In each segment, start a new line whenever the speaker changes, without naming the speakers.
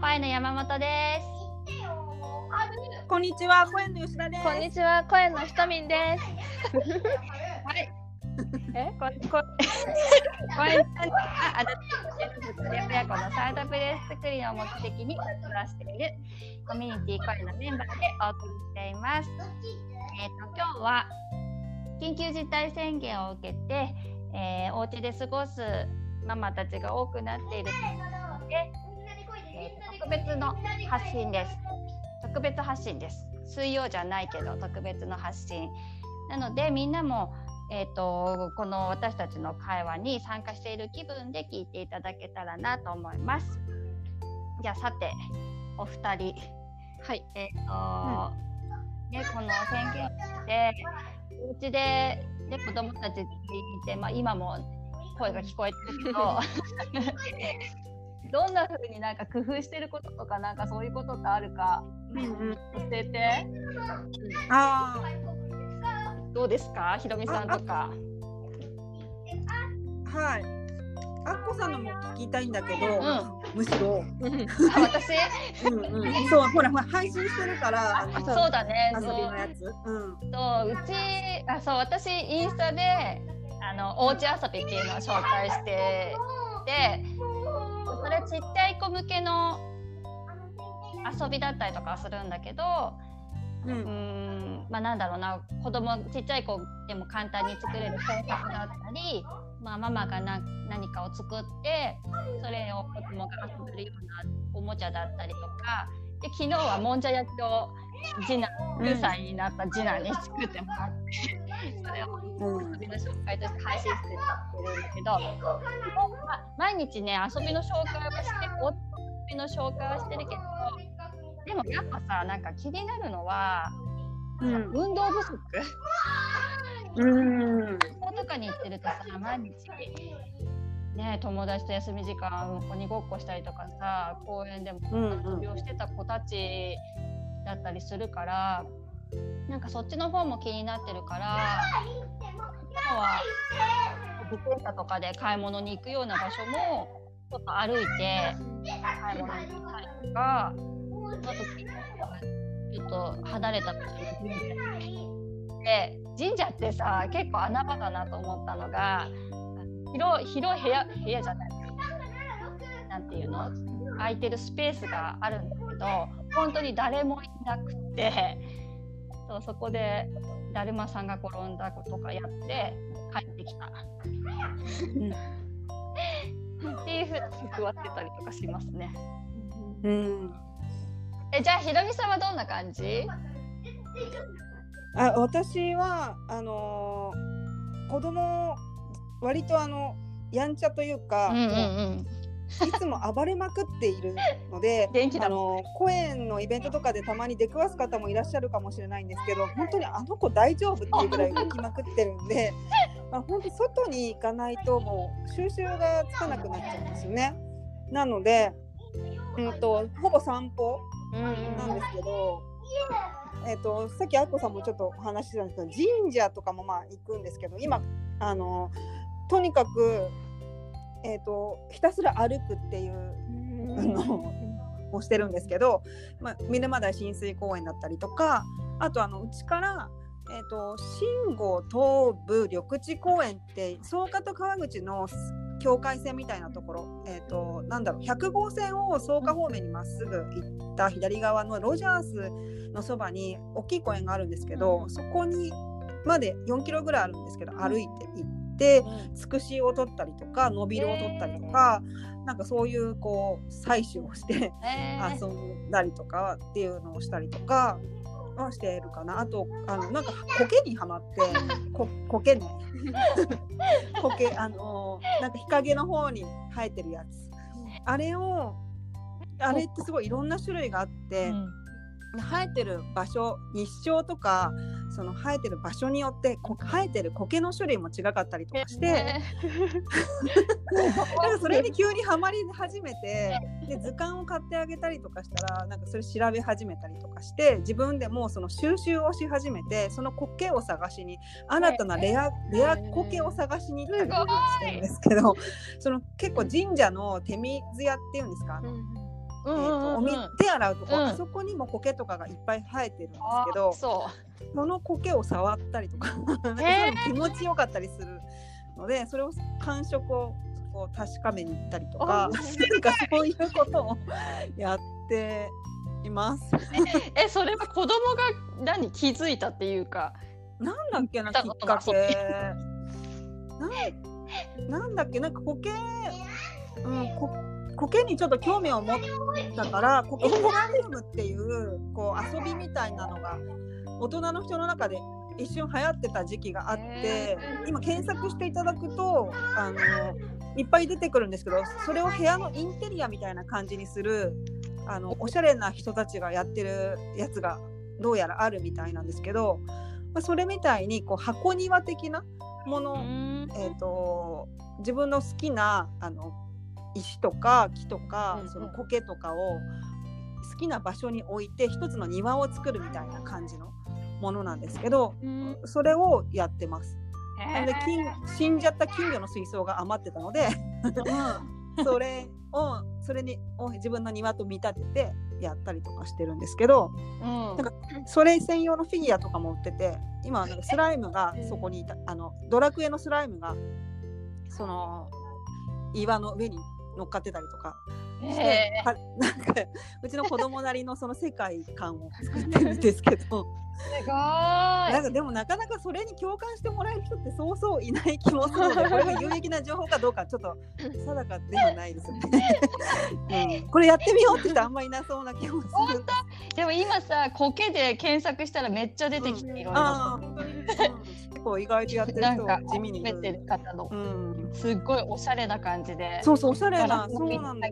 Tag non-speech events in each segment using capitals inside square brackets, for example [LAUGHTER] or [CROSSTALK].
声の山本です。
こんにちは、声の吉田です。
こんにちは、声のひとみんです。
はい。え、こ、こ、声のあ、あなたの物理親子のサイドプレス作りを目的に活動しているコミュニティ声のメンバーでお送りしています。えっ、と、今日は緊急事態宣言を受けて、えー、お家で過ごすママたちが多くなっているので、えー、特別の発信です。特別発信です。水曜じゃないけど特別の発信。なのでみんなも、えーと、この私たちの会話に参加している気分で聞いていただけたらなと思います。じゃあさてお二人、
はい、
えっ、ー、と、うん、ねこの宣言をしてお家で、ね、子供たちいて、まあ、今も声が聞こえてるけど [LAUGHS] どんな風になんか工夫してることとかなんかそういうことってあるか、うんうん、教えて。
あ
どうですか、ひろみさんとか。
はい。あっこさんのも聞きたいんだけど、うん、むしろ。
あ、私？[LAUGHS]
うんうん。そう、ほら、ほら、配信してるから。
あそうだね。
遊びのやつ。
うん。と、うち、あ、そう、私インスタで。あの、おうち遊びっていうのを紹介して。て。それちっちゃい子向けの遊びだったりとかするんだけど、うん、うんまあなんだろうな子供ちっちゃい子でも簡単に作れる工作だったり、まあ、ママがな何かを作ってそれを子供が遊べるようなおもちゃだったりとかで昨日はもんじゃ焼きを次男9歳になった次男に作ってもらって、うん、それを遊びの紹介として配信してるんだけど、まあ、毎日ね遊びの紹介はして遊びの紹介はしてるけどでもやっぱさなんか気になるのは、うん、運動不足。
うん。
学校とかに行ってるとさ毎日ね友達と休み時間鬼ごっこしたりとかさ公園でも遊びをしてた子たちだったりするから、なんかそっちの方も気になってるから今日は自転車とかで買い物に行くような場所もちょっと歩いて買い物に行ったりとか。ちょっと離れた場所にで神社ってさ結構穴場だなと思ったのが広広い部屋部屋じゃないなんていうの？空いてるスペースがあるんだけど本当に誰もいなくてそうそこでだるまさんが転んだとかやって帰ってきた。っていうふうに工夫ってたりとかしますね。
うん
えじゃあひろみさんはどんな感じ？
あ私はあのー、子供割とあのやんちゃというか、
うんうんうん、
いつも暴れまくっているので [LAUGHS] あの公園のイベントとかでたまに出くわす方もいらっしゃるかもしれないんですけど本当にあの子大丈夫っていうぐらい動きまくってるんで、[LAUGHS] まあ、本当外に行かないともう収集がつかなくなっちゃうんですよね。なので、うんと、ほぼ散歩なんですけど、えーと、さっきあっこさんもちょっとお話ししたんですけど神社とかもまあ行くんですけど今あのとにかく、えーと、ひたすら歩くっていうあのをしてるんですけど、まあ、見沼台親水公園だったりとかあとあのうちから、えーと、と信号東部緑地公園って草加と川口の境界線みたいなところ、えーと、なんだろう100号線を草加方面にまっすぐ行った左側のロジャースのそばに大きい公園があるんですけど、うん、そこにまで4キロぐらいあるんですけど歩いて行っつくしを取ったりとか伸びるを取ったりとか、えー、なんかそういうこう採取をして、えー、遊んだりとかっていうのをしたりとか。はしているかな。あとあのなんか苔にはまってこ [LAUGHS] 苔ね。[LAUGHS] 苔あのなんか日陰の方に生えてるやつ。あれをあれってすごいいろんな種類があって、うん、生えてる場所日照とかその生えてる場所によって生えてる苔の種類も違かったりとかして、なんかそれに急にはまり始めてで図鑑を買ってあげたりとかしたらなんかそれ調べ始めたりとかして自分でもその収集をし始めてその苔を探しに新たなレアレア苔を探しに行ったりしてるんですけどその結構神社の手水屋っていうんですか、うんえーとおみ手洗うとこ、あそこにも苔とかがいっぱい生えてるんですけどその苔を触ったりとか [LAUGHS] 気持ちよかったりするのでそれを感触をこう確かめに行ったりとか [LAUGHS] なんかそういうことをやっています。
えそれは子供が何気づいたっていうか？
なんだっけなきっかけ。ななんだっけなんか苔、うん、こ苔にちょっと興味を持ったから苔テラリウムっていうこう遊びみたいなのが大人の人の中で一瞬流行ってた時期があって今検索していただくとあのいっぱい出てくるんですけどそれを部屋のインテリアみたいな感じにするあのおしゃれな人たちがやってるやつがどうやらあるみたいなんですけど、まあ、それみたいにこう箱庭的なもの、えーと、自分の好きなあの石とか木とか、その苔とかを好きな場所に置いて一つの庭を作るみたいな感じのものなんですけど、それをやってます。なので死んじゃった金魚の水槽が余ってたので [LAUGHS] それをそれにを自分の庭と見立ててやったりとかしてるんですけど、うん、なんかそれ専用のフィギュアとかも売ってて今なんかスライムがそこにいたあのドラクエのスライムがその岩の上に乗っかってたりとかして、え。ー、なんかうちの子供なりのその世界観を作ってるんですけど。
すごい。
なんかでもなかなかそれに共感してもらえる人ってそうそういない気もするので [LAUGHS] これが有益な情報かどうかちょっと定かではないですよね、[LAUGHS] うん、これやってみようって人あんまいなそうな気もする。
でも今さ苔で検索したらめっちゃ出てきていろいろ、
結構意外とやってる人地味に
いる方の、うん、すっごいおしゃれな感じで
そうそうおしゃれなそうなんだ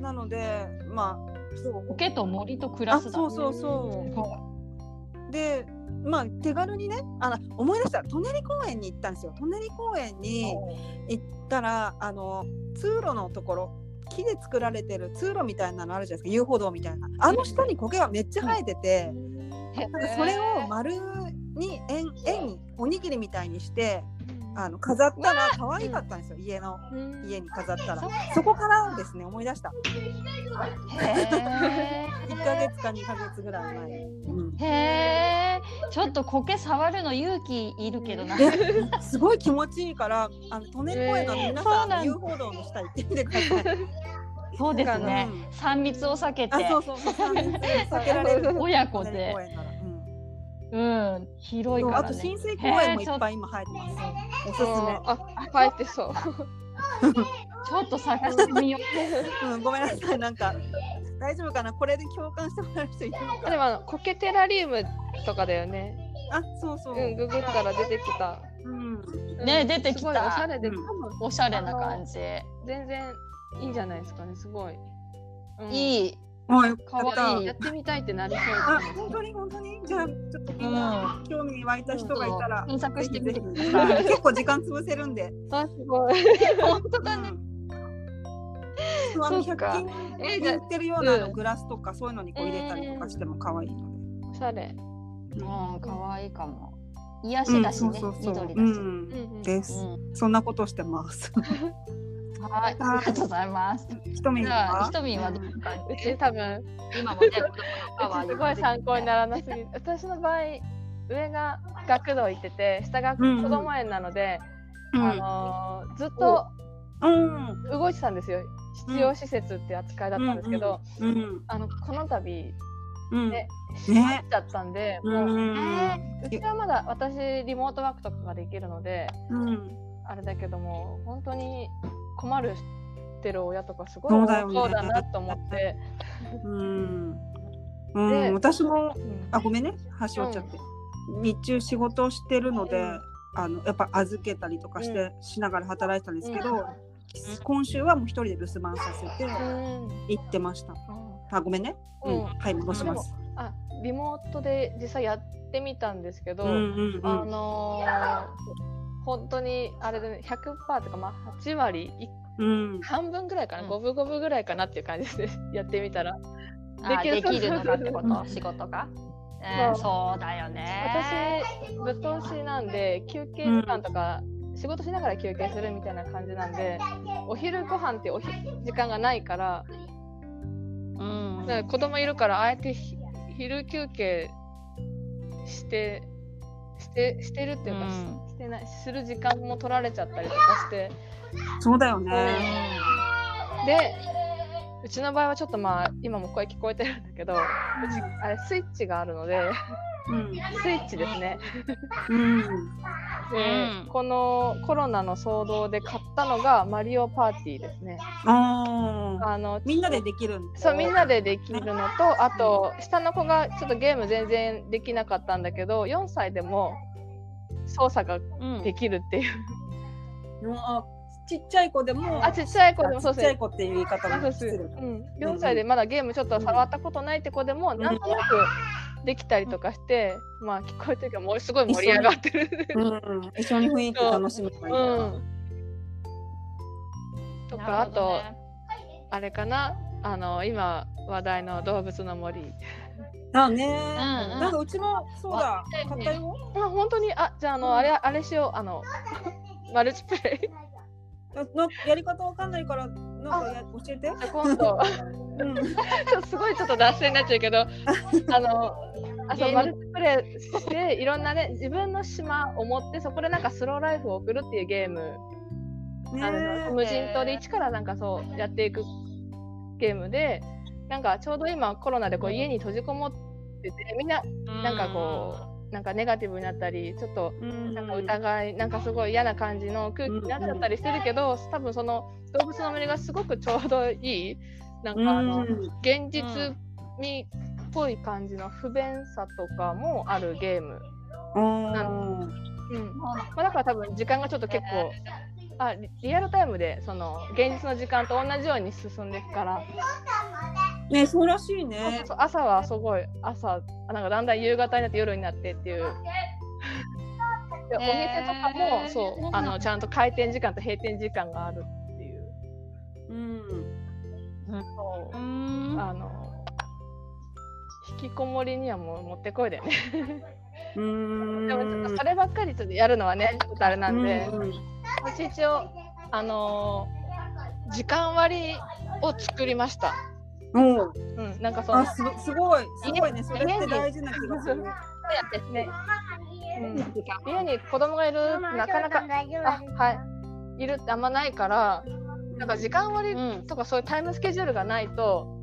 なのでまあ
そう。苔と森と暮らす
だ、ね、そうそうそう。でまあ手軽にねあ思い出した舎人公園に行ったんですよ。舎人公園に行ったらあの通路のところ木で作られてる通路みたいなのあるじゃないですか。遊歩道みたいな。あの下に苔がめっちゃ生えてて、なんかそれを丸に円円おにぎりみたいにしてあの飾ったら可愛かったんですよ、家の家に飾ったら。そこからですね思い出した。1か月か2か月ぐらい前、
うん、へえちょっと苔触るの勇気いるけどな。
すごい気持ちいいからあの利根公園の皆さん、遊歩道の下行ってみてください。
そうですね、3密を避けて。
そうそう3密避けられる。[LAUGHS]
親子でうん、広いから、
ね、あと新生公園もいっぱい今生えてます。おすすめ。
あ、生えてそう。[LAUGHS]
ちょっと探してみよ
う。うん、ごめんなさい、なんか。大丈夫かな、これで共感してもらえる人いるのか？
でも、あの、コケテラリウムとかだよね。
あ、そうそう。
うん、ググったら出てきた。
うん。ね、出てきた。お
しゃれで、うん、
おしゃれな感じ。
全然いいんじゃないですかね、すごい。
うん、いい。
あ、よかっ
た。やってみたいってなりそう
あ、本当に本当に？じゃあ、ちょっとみんな、興味湧いた人がいたら、
検索してみてく
ださい。[LAUGHS] 結構時間潰せるんで。
あ、すごい。
本当だね。
あの100均で売ってるようなのグラスとかそういうのにこう入れたりとかしても可愛いの
で。おしゃれ。
うん、可愛いかも。癒しだしね、緑だし。
です。そんなことしてます。[LAUGHS]
はい、ありがとう。ございます。
ひとみんは？
ひとみんはどうか？
うち多分今もね、すごい参考にならなすぎ私の場合、上が学童行ってて、下が子供園なので、うん、あのー、ずっと動いてたんですよ。必要施設って扱いだったんですけど、あのこの度。ね、閉まっちゃったんで、もう、えー、うちはまだ私リモートワークとかができるので、あれだけども本当に困るってる親とかすごい多そうだなと思って。
うん、うん、私も、あごめんね。端折っちゃって、日中仕事をしてるので、あのやっぱ預けたりとかして、しながら働いてたんですけど、今週はもう一人で留守番させて行ってました。あごめんね、うん。はい戻します。
あリモートで実際やってみたんですけど、あのー本当にあれで、ね、100%とか、まあ、8割、うん、半分ぐらいかな、五分五分ぐらいかなっていう感じで [LAUGHS] やってみたら。
できる。できるのかってこと？[LAUGHS] 仕事が、えー、そう。だよね。
私ぶっ通しなんで休憩時間とか、うん、仕事しながら休憩するみたいな感じなんでお昼ご飯っておひ時間がないからうん、だから子供いるからあえて昼休憩してしてしてるっていうか、うん、してないする時間も取られちゃったりとかして。
そうだよね、
でうちの場合はちょっとまあ今も声聞こえてるんだけどうちあれスイッチがあるので、うん、スイッチですね。うん、で、うん、このコロナの騒動で買ったのがマリオパーティーですね。
あのみんなでできる
そうみんなでできるのとあと下の子がちょっとゲーム全然できなかったんだけど4歳でも操作ができるっていう。
うん、あちっちゃい子でも
あちっちゃい子でも
そうですちっちゃい子っていう言い方もする、
うん、4歳でまだゲームちょっと触ったことないって子でも、うん、なんとなくできたりとかして、うん、まあ聞こえてるけどもうすごい盛り上がってる。
うん、一緒に雰囲気楽しむうん。
とか、あとあれかな。あの今話題の動物の森。
あね、うんうん、なんかうちもそうだ。買ったよ。
あ本当に？あじゃああの、あれあれしよう。あの [LAUGHS] マルチプレイ。[LAUGHS]
のやり方わかんないからなんかや教えて。
今度。うん、[LAUGHS] すごいちょっと脱線になっちゃうけど、[LAUGHS] あのあそうマルチプレイしていろんなね自分の島を持ってそこでなんかスローライフを送るっていうゲーム、あの無人島で一からなんかそうやっていくゲームで、なんかちょうど今コロナでこう家に閉じこもっててみんななんかこう。なんかネガティブになったりちょっとなんか疑いなんかすごい嫌な感じの空気になっちゃったりするけど多分その動物の森がすごくちょうどいいなんかあの現実味っぽい感じの不便さとかもあるゲーム。なの。うん。まあ、だから多分時間がちょっと結構あリアルタイムでその現実の時間と同じように進んでいくから
ねそうらしいね
朝はすごい朝なんかだんだん夕方になって夜になってっていうでお店とかも、そうあのちゃんと開店時間と閉店時間があるっていう。うん。そう。あの引きこもりにはもうもってこいだよねうんでもちょっとそればっかりちょっとやるのはねちょっとあれなんで、私一応あのー、時間割を作りました。
うん、うん、なんかそのすすごいすごいね。それって大事な気がする。そうやってね、
うん、家に子供がいるなかなかはいいるってあんまないからなんか時間割とかそういうタイムスケジュールがないと。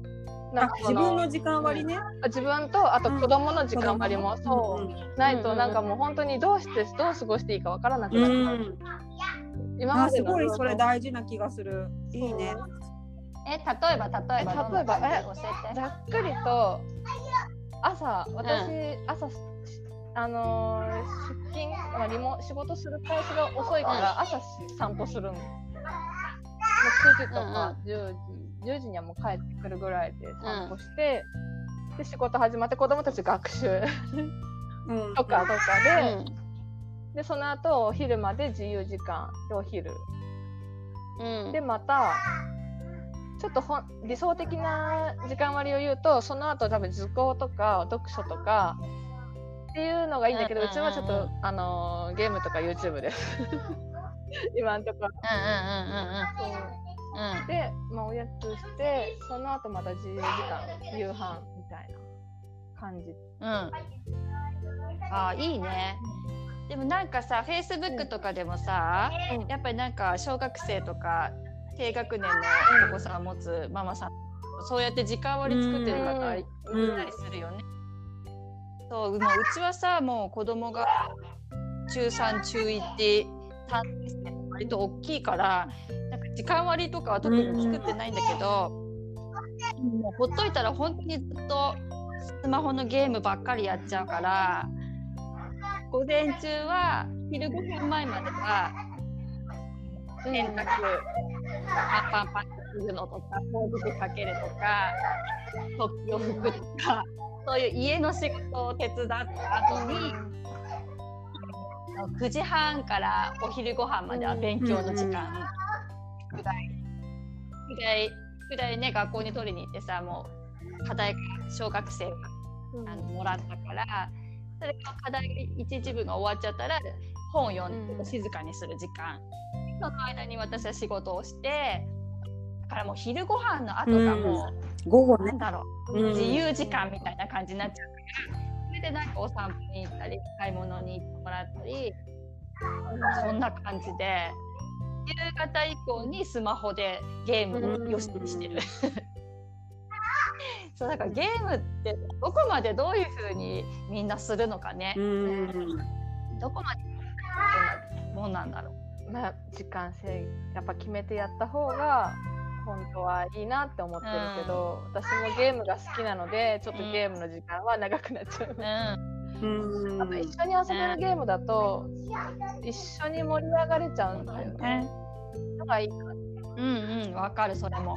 なんか自分の時間割ね、
うん、自分とあと子供の時間割も、そう、うん、ないとなんかもう本当にどうしてどう過ごしていいかわからなくなっちゃう、
今まですごいそれ大事な気がする。いいね
え例えば例えば
例えばえざっくりと朝私、うん、朝あのー、出勤、まあ、リモ仕事する回数が遅いから朝散歩するの。もう9時とか10時、10時にはもう帰ってくるぐらいで散歩して、うん、で仕事始まって子供たち学習。とかとかで、うん、でその後お昼まで自由時間でお昼、うん、でまたちょっとほ理想的な時間割を言うとその後多分図工とか読書とかっていうのがいいんだけど、うちはちょっと、あのー、ゲームとか YouTube です [LAUGHS] 今んとこ。で、まあ、おやつしてその後また自由時間夕飯みたいな感じ。うん、
あいいね。でもなんかさフェイスブックとかでもさ、うん、やっぱりなんか小学生とか低学年のお子さん持つママさんそうやって時間割作ってる方いたりするよね。そうもううちはさもう子供が中3中1って割と大きいからなんか時間割とかは特に作ってないんだけど、もうほっといたら本当にずっとスマホのゲームばっかりやっちゃうから午前中は昼ご飯前までは洗濯パンパンパンってするのとかほうじてかけるとか食器を拭くとかそういう家の仕事を手伝った後に9時半からお昼ご飯までは勉強の時間ぐらいぐらいぐらいね学校に取りに行ってさもう課題小学生があのもらったからそれが課題一日分が終わっちゃったら本を読んで静かにする時間その間に私は仕事をしてだからもう昼ご飯の後がも
う、午後ね
なんだろう、自由時間みたいな感じになっちゃうからそれでなんかお散歩に行ったり買い物に行ってもらったりそんな感じで夕方以降にスマホでゲームをよしにしてる。[LAUGHS] そうだからゲームってどこまでどういうふうにみんなするのかね。どこまでもんなんだろ
う。まあ時間制やっぱ決めてやった方が本当はいいなって思ってるけど、うん、私もゲームが好きなのでちょっとゲームの時間は長くなっちゃう。うん、あと一緒に遊べるゲームだと、一緒に盛り上がれちゃうんだよね。のがいいか
うんうんわかるそれも。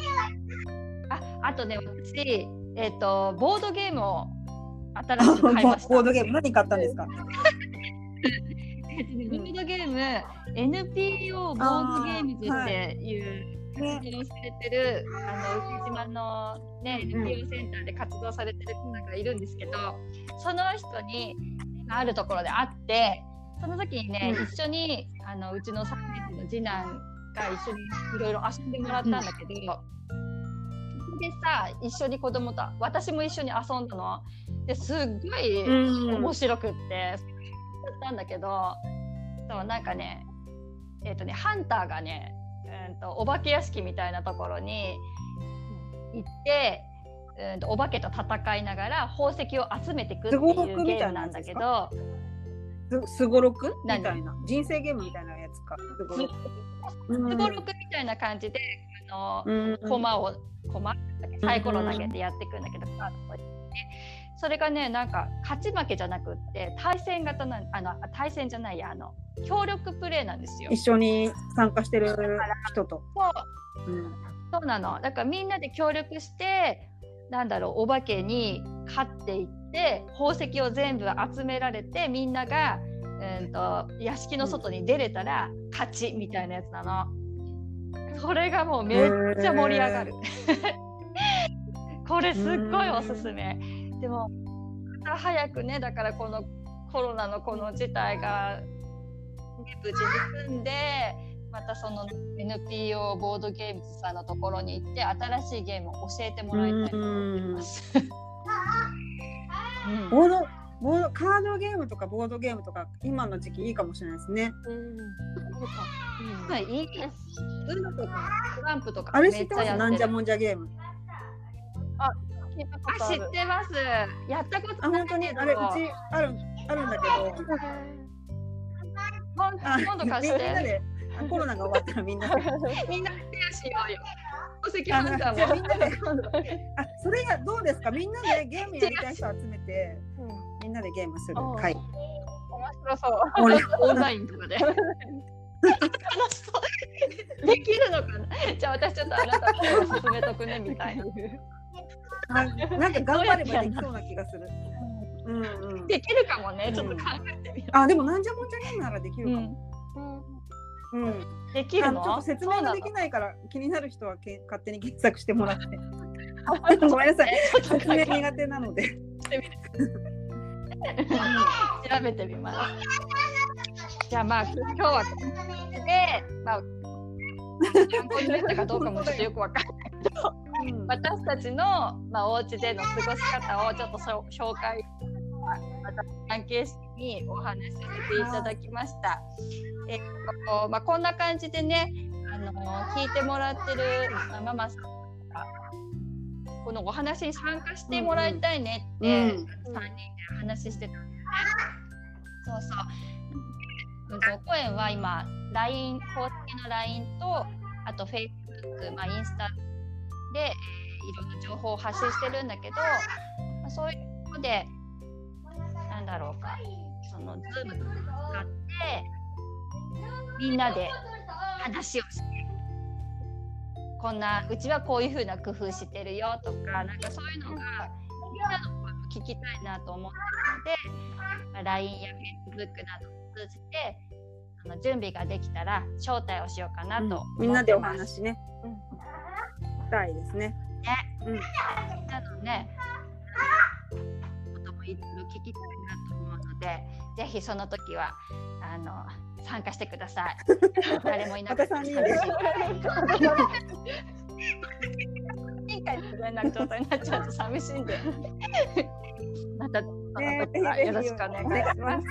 ああとね私えっ、ー、とボードゲームを新しく買いました。[LAUGHS]
ボードゲーム何買ったんですか？[LAUGHS] ボ
ードゲーム NPO ボードゲームズっていう活動されてるあの浮島のね NPO センターで活動されてる方がいるんですけど、その人にあるところで会ってその時にね、一緒にあのうちの3年生の次男が一緒にいろいろ遊んでもらったんだけど、でさ一緒に子供と私も一緒に遊んだの。ですっごい面白くって、うん、ったんだけどそうなんかねえっ、ー、とねハンターがね、うんと、お化け屋敷みたいなところに行って。うんとお化けと戦いながら宝石を集めていくっていうゲームなんだけど
すごろく？みたいな。人生ゲームみたいなやつか？
すごろく。みたいな感じであの、うん、駒を駒サイコロ投げてやっていくんだけど、カードね、それがねなんか勝ち負けじゃなくって対戦型なあの対戦じゃないやあの協力プレーなんですよ。
一緒に参加してる人と。
そう,、うん、そうなのだからみんなで協力してなんだろうお化けに勝っていって宝石を全部集められてみんながうんと屋敷の外に出れたら勝ちみたいなやつなの。それがもうめっちゃ盛り上がる。[LAUGHS] これすっごいおすすめ。でも早くねだからこのコロナのこの事態が、無事に済んでまたその NPO ボードゲームズさんのところに行って新しいゲームを教えてもらいたいと思ってます。
ボードボードカードゲームとかボードゲームとか今の時期いいかもしれないですね。うん。そうか。
うん、いい。ウノとかトランプとか
あれ知ってますなん。じゃもん。じゃゲーム。
あ、聞いたことあ知ってます。やったことあ
本当に？あれうちあるあるんだけど。
今度貸して。
コロナが終わったらみんな [LAUGHS]
みんなシェアしようよ。
宝石ハンターも。みんなであそれがどうですか？みんなでゲームやりたい人集めて、うん、みんなでゲームする会。面
白そう。オンラインとかで。[LAUGHS] できるのかな？じゃあ私ちょっとあなたに進めとくねみたいな。
なんか頑張ればできそうな気がする。
うんうん、できるかもね、ちょっと考えてみよう。
あ、でもなんじゃもんじゃゲームならできるかも。
うん。うん、できるの？
ちょっと説明ができないから気になる人はけ勝手に検索してもらって。ごめんなさい。説明苦手なので。[LAUGHS]
調べてみます。じゃあまあ今日はで、まあ、[LAUGHS] 参考になったかどうかもちょっとよくわかんないけど、うん、私たちの、まあ、お家での過ごし方をちょっと紹介また関係者にお話しさせていただきました。えっとまあ、こんな感じでねあの聞いてもらってるママさんがこのお話に参加してもらいたいねって、うん、3人で話してたんですね。そうそう公園は今 LINE 公式の LINE とあと Facebook、まあ、インスタで、えー、いろんな情報を発信してるんだけど、まあ、そういうのでなんだろうか。その Zoom 使ってみんなで話をしてこんなうちはこういうふうな工夫してるよとかなんかそういうのがみんなの声を聞きたいなと思ってるので LINE や Facebook などを通じてあの準備ができたら招待をしようかなと、
うん、みんなでお話ね、たいですね。ね、
うん、なのねこともいろいろ聞きたいなと思うのでぜひその時はあの参加してください。[LAUGHS] 誰もいな [LAUGHS] かった。委回でれない状態になっちゃうと寂しいんでまた、[LAUGHS] ね、よろしくお願いします。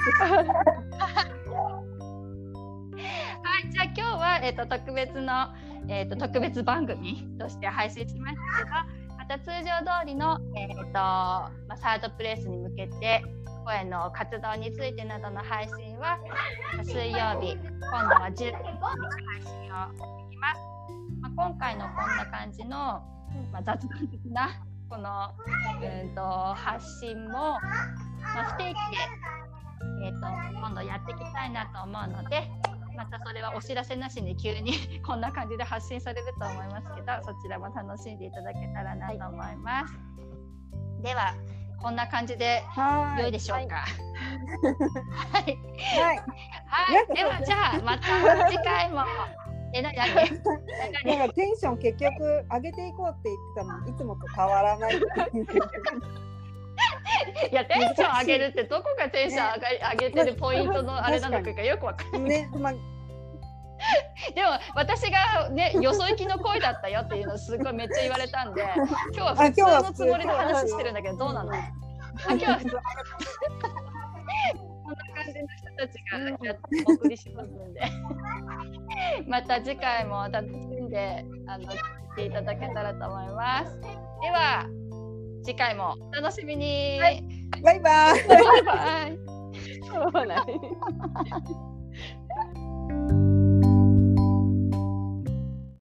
はい、じゃあ今日は、えーと、特別の、えーと、特別番組として配信しましたけどまた通常通りの、えーとまあ、サードプレイスに向けて声の活動についてなどの配信は水曜日今度は10時に配信をしていきます。まあ、今回のこんな感じの、まあ、雑談的なこの、うんと、発信も、まあ、不定期で、えーと、今度やっていきたいなと思うのでまたそれはお知らせなしに急に [LAUGHS] こんな感じで発信されると思いますけどそちらも楽しんでいただけたらなと思います。ではこんな感じで良いでしょうか？はい。はい。はい。では [LAUGHS] じゃあまた次回も。[LAUGHS] えなになんか
テンション結局上げていこうって言ってたのいつもと変わらないい
やテンション上げるってどこがテンション上が、上げてるポイントのあれなのかよくわかんない。ね、までも私がねよそ行きの声だったよっていうのすごいめっちゃ言われたんで [LAUGHS] 今日は普通のつもりで話してるんだけどどうなの？あ今日は普通こんな感じの人たちがお送りしますんで。[LAUGHS] また次回も楽しんであの聞いていただけたらと思います。では次回もお楽しみに、はい、
バイバイ。
バイバイ [LAUGHS]